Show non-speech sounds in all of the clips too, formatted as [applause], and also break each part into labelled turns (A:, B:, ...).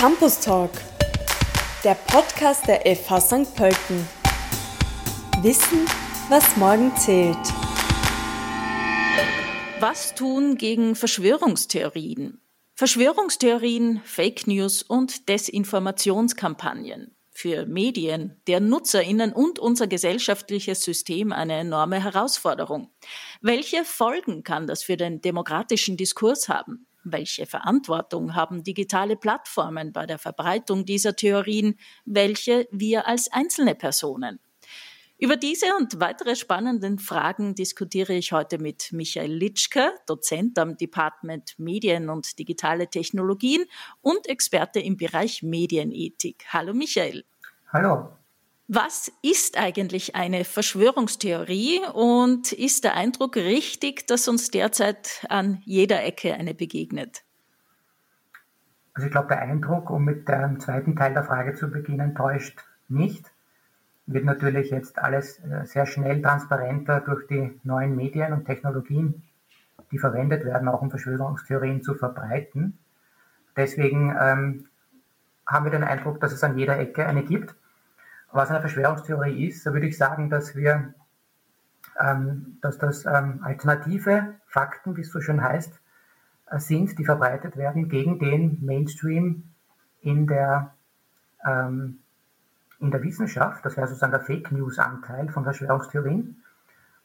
A: Campus Talk, der Podcast der FH St. Pölten. Wissen, was morgen zählt.
B: Was tun gegen Verschwörungstheorien? Verschwörungstheorien, Fake News und Desinformationskampagnen. Für Medien, deren Nutzerinnen und unser gesellschaftliches System eine enorme Herausforderung. Welche Folgen kann das für den demokratischen Diskurs haben? Welche Verantwortung haben digitale Plattformen bei der Verbreitung dieser Theorien? Welche wir als einzelne Personen? Über diese und weitere spannenden Fragen diskutiere ich heute mit Michael Litschke, Dozent am Department Medien und digitale Technologien und Experte im Bereich Medienethik. Hallo Michael.
C: Hallo.
B: Was ist eigentlich eine Verschwörungstheorie und ist der Eindruck richtig, dass uns derzeit an jeder Ecke eine begegnet?
C: Also ich glaube, der Eindruck, um mit dem zweiten Teil der Frage zu beginnen, täuscht nicht. Wird natürlich jetzt alles äh, sehr schnell transparenter durch die neuen Medien und Technologien, die verwendet werden, auch um Verschwörungstheorien zu verbreiten. Deswegen ähm, haben wir den Eindruck, dass es an jeder Ecke eine gibt was eine Verschwörungstheorie ist, da würde ich sagen, dass wir, ähm, dass das ähm, alternative Fakten, wie es so schön heißt, äh, sind, die verbreitet werden gegen den Mainstream in der, ähm, in der Wissenschaft. Das wäre sozusagen der Fake News Anteil von Verschwörungstheorien.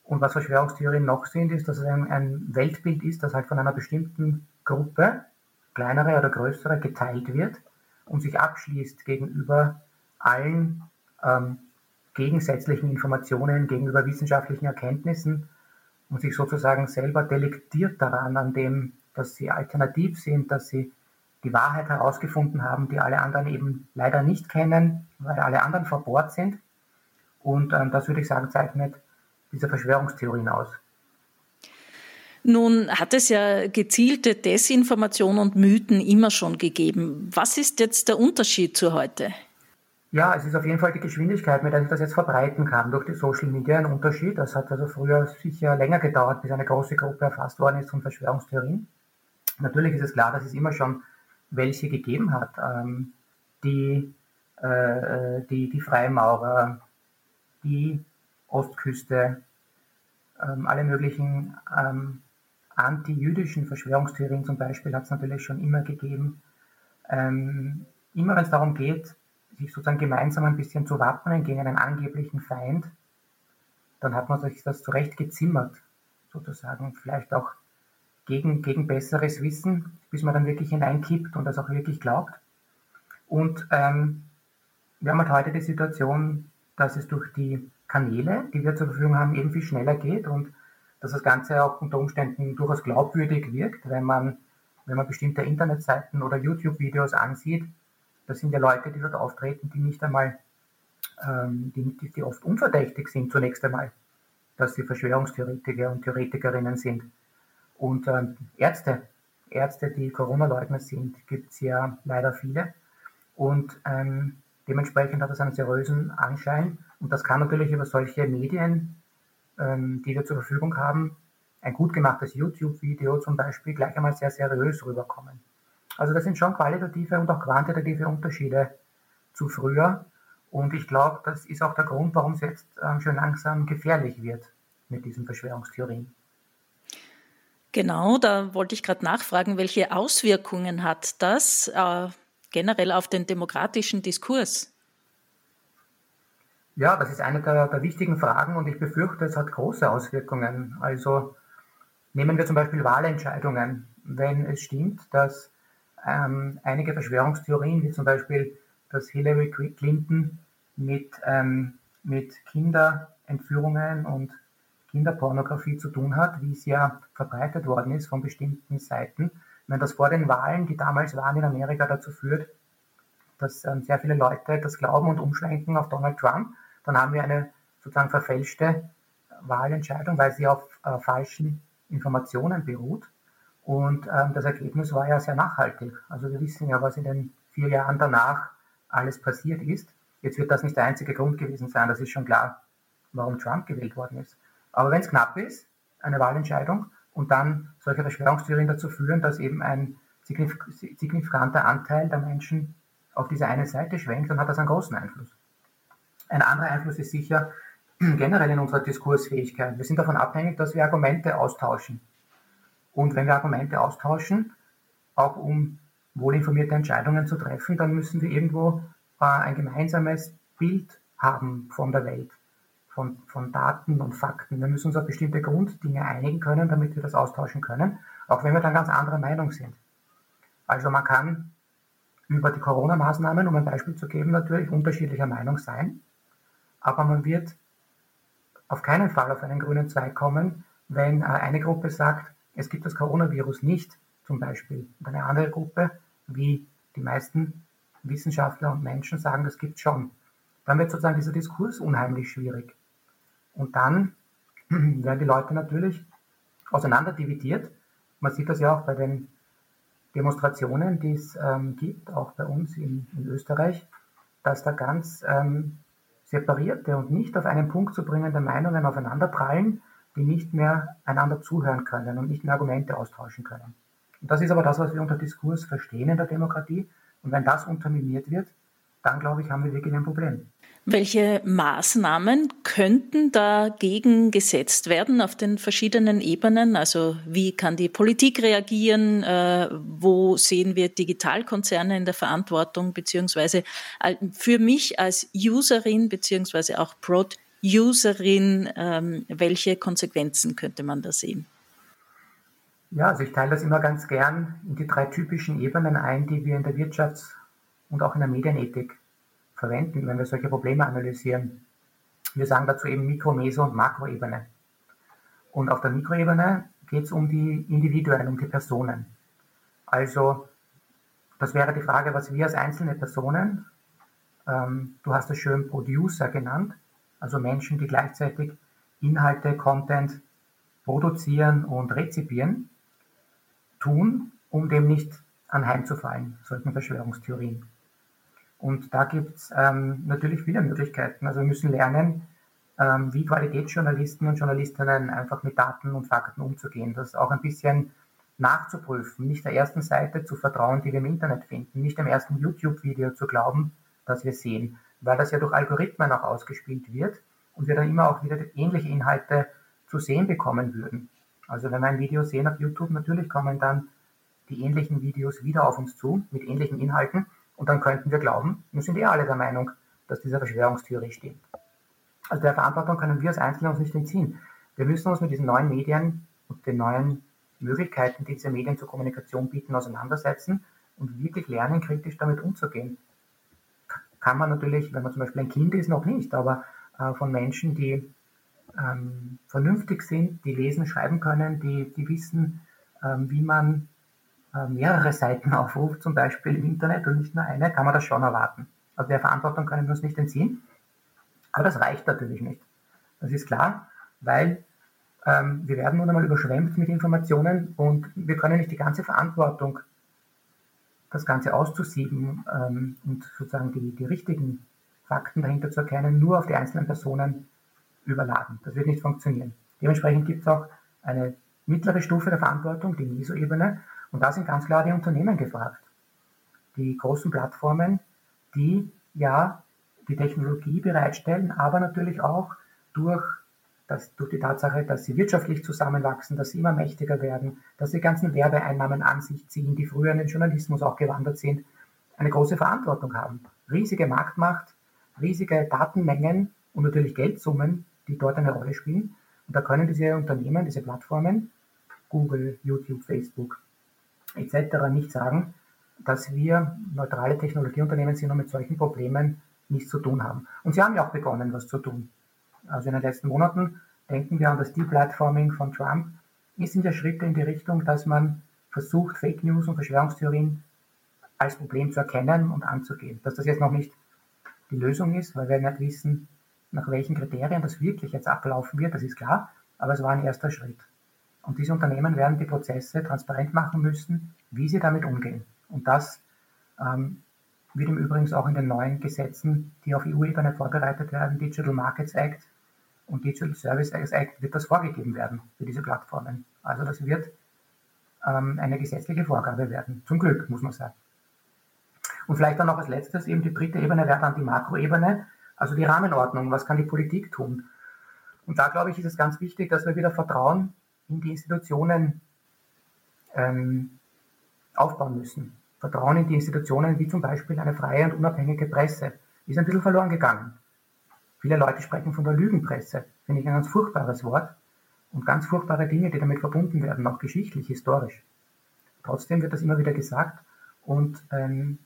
C: Und was Verschwörungstheorien noch sind, ist, dass es ein, ein Weltbild ist, das halt von einer bestimmten Gruppe, kleinere oder größere, geteilt wird und sich abschließt gegenüber allen ähm, gegensätzlichen Informationen gegenüber wissenschaftlichen Erkenntnissen und sich sozusagen selber delektiert daran, an dem, dass sie alternativ sind, dass sie die Wahrheit herausgefunden haben, die alle anderen eben leider nicht kennen, weil alle anderen verbohrt sind. Und ähm, das würde ich sagen, zeichnet diese Verschwörungstheorien aus.
B: Nun hat es ja gezielte Desinformation und Mythen immer schon gegeben. Was ist jetzt der Unterschied zu heute?
C: Ja, es ist auf jeden Fall die Geschwindigkeit, mit der sich das jetzt verbreiten kann durch die Social Media ein Unterschied. Das hat also früher sicher länger gedauert, bis eine große Gruppe erfasst worden ist von Verschwörungstheorien. Natürlich ist es klar, dass es immer schon welche gegeben hat, ähm, die, äh, die, die Freimaurer, die Ostküste, ähm, alle möglichen ähm, anti-jüdischen Verschwörungstheorien zum Beispiel hat es natürlich schon immer gegeben. Ähm, immer wenn es darum geht, sich sozusagen gemeinsam ein bisschen zu wappnen gegen einen angeblichen Feind, dann hat man sich das zurecht gezimmert, sozusagen, vielleicht auch gegen, gegen besseres Wissen, bis man dann wirklich hineinkippt und das auch wirklich glaubt. Und ähm, wir haben halt heute die Situation, dass es durch die Kanäle, die wir zur Verfügung haben, eben viel schneller geht und dass das Ganze auch unter Umständen durchaus glaubwürdig wirkt, wenn man, wenn man bestimmte Internetseiten oder YouTube-Videos ansieht, das sind ja Leute, die dort auftreten, die nicht einmal, ähm, die, die oft unverdächtig sind zunächst einmal, dass sie Verschwörungstheoretiker und Theoretikerinnen sind. Und ähm, Ärzte, Ärzte, die Corona-Leugner sind, gibt es ja leider viele. Und ähm, dementsprechend hat das einen seriösen Anschein. Und das kann natürlich über solche Medien, ähm, die wir zur Verfügung haben, ein gut gemachtes YouTube-Video zum Beispiel, gleich einmal sehr seriös rüberkommen. Also das sind schon qualitative und auch quantitative Unterschiede zu früher. Und ich glaube, das ist auch der Grund, warum es jetzt ähm, schon langsam gefährlich wird mit diesen Verschwörungstheorien.
B: Genau, da wollte ich gerade nachfragen, welche Auswirkungen hat das äh, generell auf den demokratischen Diskurs?
C: Ja, das ist eine der, der, wichtigen Fragen und ich befürchte, es hat große Auswirkungen. Also nehmen wir zum Beispiel Wahlentscheidungen. Wenn es stimmt, dass ähm, einige Verschwörungstheorien, wie zum Beispiel, dass Hillary Clinton mit, ähm, mit Kinderentführungen und Kinderpornografie zu tun hat, wie es ja verbreitet worden ist von bestimmten Seiten. Wenn das vor den Wahlen, die damals waren in Amerika, dazu führt, dass ähm, sehr viele Leute das glauben und umschwenken auf Donald Trump, dann haben wir eine sozusagen verfälschte Wahlentscheidung, weil sie auf äh, falschen Informationen beruht. Und ähm, das Ergebnis war ja sehr nachhaltig. Also wir wissen ja, was in den vier Jahren danach alles passiert ist. Jetzt wird das nicht der einzige Grund gewesen sein, das ist schon klar, warum Trump gewählt worden ist. Aber wenn es knapp ist, eine Wahlentscheidung, und dann solche Verschwörungstheorien dazu führen, dass eben ein signifikanter Anteil der Menschen auf diese eine Seite schwenkt, dann hat das einen großen Einfluss. Ein anderer Einfluss ist sicher generell in unserer Diskursfähigkeit. Wir sind davon abhängig, dass wir Argumente austauschen. Und wenn wir Argumente austauschen, auch um wohlinformierte Entscheidungen zu treffen, dann müssen wir irgendwo äh, ein gemeinsames Bild haben von der Welt, von, von Daten und Fakten. Wir müssen uns auf bestimmte Grunddinge einigen können, damit wir das austauschen können, auch wenn wir dann ganz anderer Meinung sind. Also man kann über die Corona-Maßnahmen, um ein Beispiel zu geben, natürlich unterschiedlicher Meinung sein, aber man wird auf keinen Fall auf einen grünen Zweig kommen, wenn äh, eine Gruppe sagt, es gibt das Coronavirus nicht, zum Beispiel, und eine andere Gruppe, wie die meisten Wissenschaftler und Menschen sagen, das gibt schon. Dann wird sozusagen dieser Diskurs unheimlich schwierig. Und dann [clears throat] werden die Leute natürlich auseinanderdividiert. Man sieht das ja auch bei den Demonstrationen, die es ähm, gibt, auch bei uns in, in, Österreich, dass da ganz ähm, separierte und nicht auf einen Punkt zu bringende Meinungen aufeinanderprallen, die nicht mehr einander zuhören können und nicht mehr Argumente austauschen können. Und das ist aber das, was wir unter Diskurs verstehen in der Demokratie. Und wenn das unterminiert wird, dann glaube ich, haben wir wirklich ein Problem.
B: Welche Maßnahmen könnten dagegen gesetzt werden auf den verschiedenen Ebenen? Also wie kann die Politik reagieren? Äh, wo sehen wir Digitalkonzerne in der Verantwortung? Beziehungsweise äh, für mich als Userin beziehungsweise auch Prod-Userin, ähm, welche Konsequenzen könnte man da sehen?
C: Ja, also ich teile das immer ganz gern in die drei typischen Ebenen ein, die wir in der Wirtschafts- und auch in der Medienethik verwenden, wenn wir solche Probleme analysieren. Wir sagen dazu eben Mikro-, Meso- und Makroebene. Und auf der Mikroebene geht es um die Individuen, um die Personen. Also das wäre die Frage, was wir als einzelne Personen, ähm, du hast es schön Producer genannt, also Menschen, die gleichzeitig Inhalte, Content produzieren und rezipieren, tun, um dem nicht anheimzufallen, solchen Verschwörungstheorien. Und da gibt es ähm, natürlich viele Möglichkeiten. Also wir müssen lernen, ähm, wie Qualitätsjournalisten und Journalistinnen einfach mit Daten und Fakten umzugehen. Das auch ein bisschen nachzuprüfen, nicht der ersten Seite zu vertrauen, die wir im Internet finden, nicht dem ersten YouTube-Video zu glauben, das wir sehen, weil das ja durch Algorithmen auch ausgespielt wird und wir dann immer auch wieder ähnliche Inhalte zu sehen bekommen würden. Also wenn wir ein Video sehen auf YouTube, natürlich kommen dann die ähnlichen Videos wieder auf uns zu mit ähnlichen Inhalten und dann könnten wir glauben, wir sind eh alle der Meinung, dass diese Verschwörungstheorie stimmt. Also der Verantwortung können wir als Einzelne uns nicht entziehen. Wir müssen uns mit diesen neuen Medien und den neuen Möglichkeiten, die diese Medien zur Kommunikation bieten, auseinandersetzen und wirklich lernen, kritisch damit umzugehen. Kann man natürlich, wenn man zum Beispiel ein Kind ist, noch nicht, aber äh, von Menschen, die ähm, vernünftig sind, die lesen, schreiben können, die, die wissen, ähm, wie man äh, mehrere Seiten [laughs] aufruft, zum Beispiel im Internet und nicht nur eine, kann man das schon erwarten. Also der Verantwortung können wir uns nicht entziehen. Aber das reicht natürlich nicht. Das ist klar, weil ähm, wir werden nun einmal überschwemmt mit Informationen und wir können nicht die ganze Verantwortung, das Ganze auszusieben ähm, und sozusagen die, die richtigen Fakten dahinter zu erkennen, nur auf die einzelnen Personen überladen. Das wird nicht funktionieren. Dementsprechend gibt es auch eine mittlere Stufe der Verantwortung, die MISO-Ebene, und da sind ganz klar die Unternehmen gefragt. Die großen Plattformen, die ja die Technologie bereitstellen, aber natürlich auch durch, das, durch die Tatsache, dass sie wirtschaftlich zusammenwachsen, dass sie immer mächtiger werden, dass sie ganzen Werbeeinnahmen an sich ziehen, die früher in den Journalismus auch gewandert sind, eine große Verantwortung haben. Riesige Marktmacht, riesige Datenmengen und natürlich Geldsummen, die dort eine Rolle spielen. Und da können diese Unternehmen, diese Plattformen, Google, YouTube, Facebook, etc. nicht sagen, dass wir neutrale Technologieunternehmen sind und mit solchen Problemen nichts zu tun haben. Und sie haben ja auch begonnen, was zu tun. Also in den letzten Monaten denken wir an das Deplatforming von Trump. Es sind ja Schritte in die Richtung, dass man versucht, Fake News und Verschwörungstheorien als Problem zu erkennen und anzugehen. Dass das jetzt noch nicht die Lösung ist, weil wir nicht wissen, nach welchen Kriterien das wirklich jetzt ablaufen wird, das ist klar, aber es war ein erster Schritt. Und diese Unternehmen werden die Prozesse transparent machen müssen, wie sie damit umgehen. Und das ähm, wird im Übrigen auch in den neuen Gesetzen, die auf EU-Ebene vorbereitet werden, Digital Markets Act und Digital Services Act, wird das vorgegeben werden für diese Plattformen. Also das wird ähm, eine gesetzliche Vorgabe werden. Zum Glück, muss man sagen. Und vielleicht dann noch als letztes eben die dritte Ebene wäre dann die Makroebene, also die Rahmenordnung. Was kann die Politik tun? Und da glaube ich, ist es ganz wichtig, dass wir wieder Vertrauen in die Institutionen ähm, aufbauen müssen. Vertrauen in die Institutionen wie zum Beispiel eine freie und unabhängige Presse ist ein bisschen verloren gegangen. Viele Leute sprechen von der Lügenpresse, finde ich ein ganz furchtbares Wort und ganz furchtbare Dinge, die damit verbunden werden, auch geschichtlich, historisch. Trotzdem wird das immer wieder gesagt und ähm,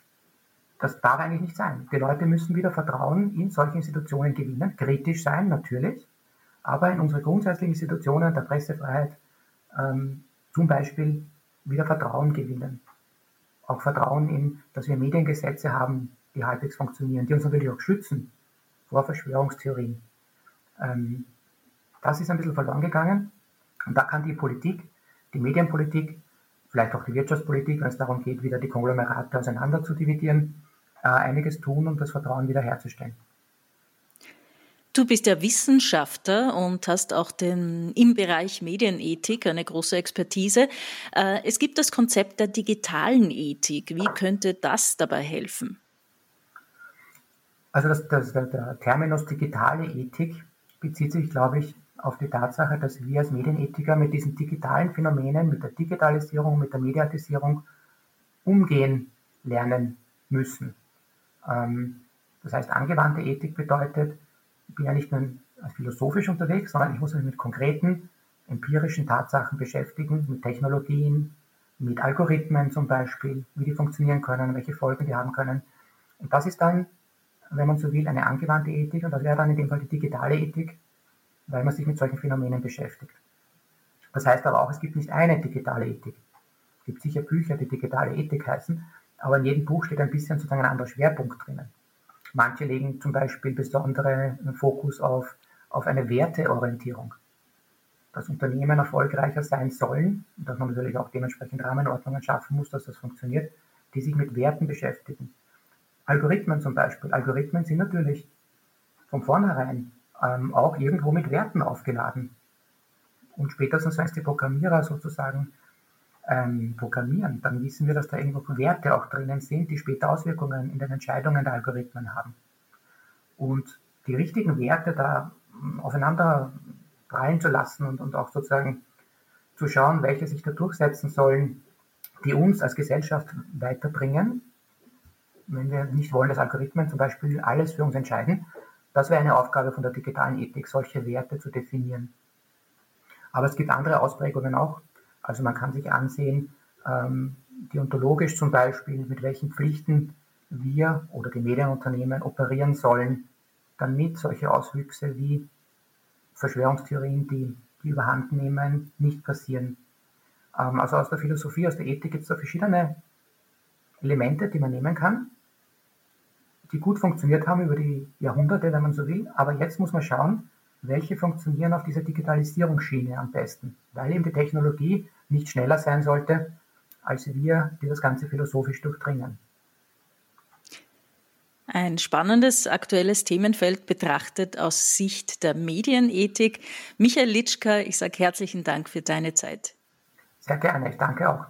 C: das darf eigentlich nicht sein. Die Leute müssen wieder Vertrauen in solche Institutionen gewinnen, kritisch sein natürlich, aber in unsere grundsätzlichen Institutionen der Pressefreiheit ähm, zum Beispiel wieder Vertrauen gewinnen. Auch Vertrauen in, dass wir Mediengesetze haben, die halbwegs funktionieren, die uns natürlich auch schützen vor Verschwörungstheorien. Ähm, das ist ein bisschen verloren gegangen. Und da kann die Politik, die Medienpolitik, vielleicht auch die Wirtschaftspolitik, wenn es darum geht, wieder die Konglomerate auseinander zu dividieren, äh, einiges tun, um das Vertrauen wiederherzustellen.
B: Du bist ja Wissenschaftler und hast auch den, im Bereich Medienethik eine große Expertise. Äh, es gibt das Konzept der digitalen Ethik. Wie könnte das dabei helfen?
C: Also das, das, der Terminus digitale Ethik bezieht sich, glaube ich, auf die Tatsache, dass wir als Medienethiker mit diesen digitalen Phänomenen, mit der Digitalisierung, mit der Mediatisierung umgehen lernen müssen. Ähm, das heißt, angewandte Ethik bedeutet, ich bin ja nicht nur philosophisch unterwegs, sondern ich muss mich mit konkreten empirischen Tatsachen beschäftigen, mit Technologien, mit Algorithmen zum Beispiel, wie die funktionieren können, welche Folgen die haben können. Und das ist dann, wenn man so will, eine angewandte Ethik und das wäre dann in dem Fall die digitale Ethik, weil man sich mit solchen Phänomenen beschäftigt. Das heißt aber auch, es gibt nicht eine digitale Ethik. Es gibt sicher Bücher, die digitale Ethik heißen, aber in jedem Buch steht ein bisschen sozusagen ein anderer Schwerpunkt drinnen. Manche legen zum Beispiel besonderen Fokus auf, auf eine Werteorientierung. Dass Unternehmen erfolgreicher sein sollen und dass man natürlich auch dementsprechend Rahmenordnungen schaffen muss, dass das funktioniert, die sich mit Werten beschäftigen. Algorithmen zum Beispiel. Algorithmen sind natürlich von vornherein ähm, auch irgendwo mit Werten aufgeladen. Und spätestens, wenn es die Programmierer sozusagen ähm, programmieren, dann wissen wir, dass da irgendwo Werte auch drinnen sind, die später Auswirkungen in den Entscheidungen der Algorithmen haben. Und die richtigen Werte da hm, aufeinander prallen zu lassen und, und auch sozusagen zu schauen, welche sich da durchsetzen sollen, die uns als Gesellschaft weiterbringen, wenn wir nicht wollen, dass Algorithmen zum Beispiel alles für uns entscheiden, das wäre eine Aufgabe von der digitalen Ethik, solche Werte zu definieren. Aber es gibt andere Ausprägungen auch. Also man kann sich ansehen, ähm, deontologisch zum Beispiel, mit welchen Pflichten wir oder die Medienunternehmen operieren sollen, damit solche Auswüchse wie Verschwörungstheorien, die, die überhand nehmen, nicht passieren. Ähm, also aus der Philosophie, aus der Ethik gibt es da verschiedene Elemente, die man nehmen kann, die gut funktioniert haben über die Jahrhunderte, wenn man so will. Aber jetzt muss man schauen, welche funktionieren auf dieser Digitalisierungsschiene am besten, weil eben die Technologie nicht schneller sein sollte, als wir, die das Ganze philosophisch durchdringen.
B: Ein spannendes aktuelles Themenfeld betrachtet aus Sicht der Medienethik. Michael Litschka, ich sage herzlichen Dank für deine Zeit.
C: Sehr gerne, ich danke auch.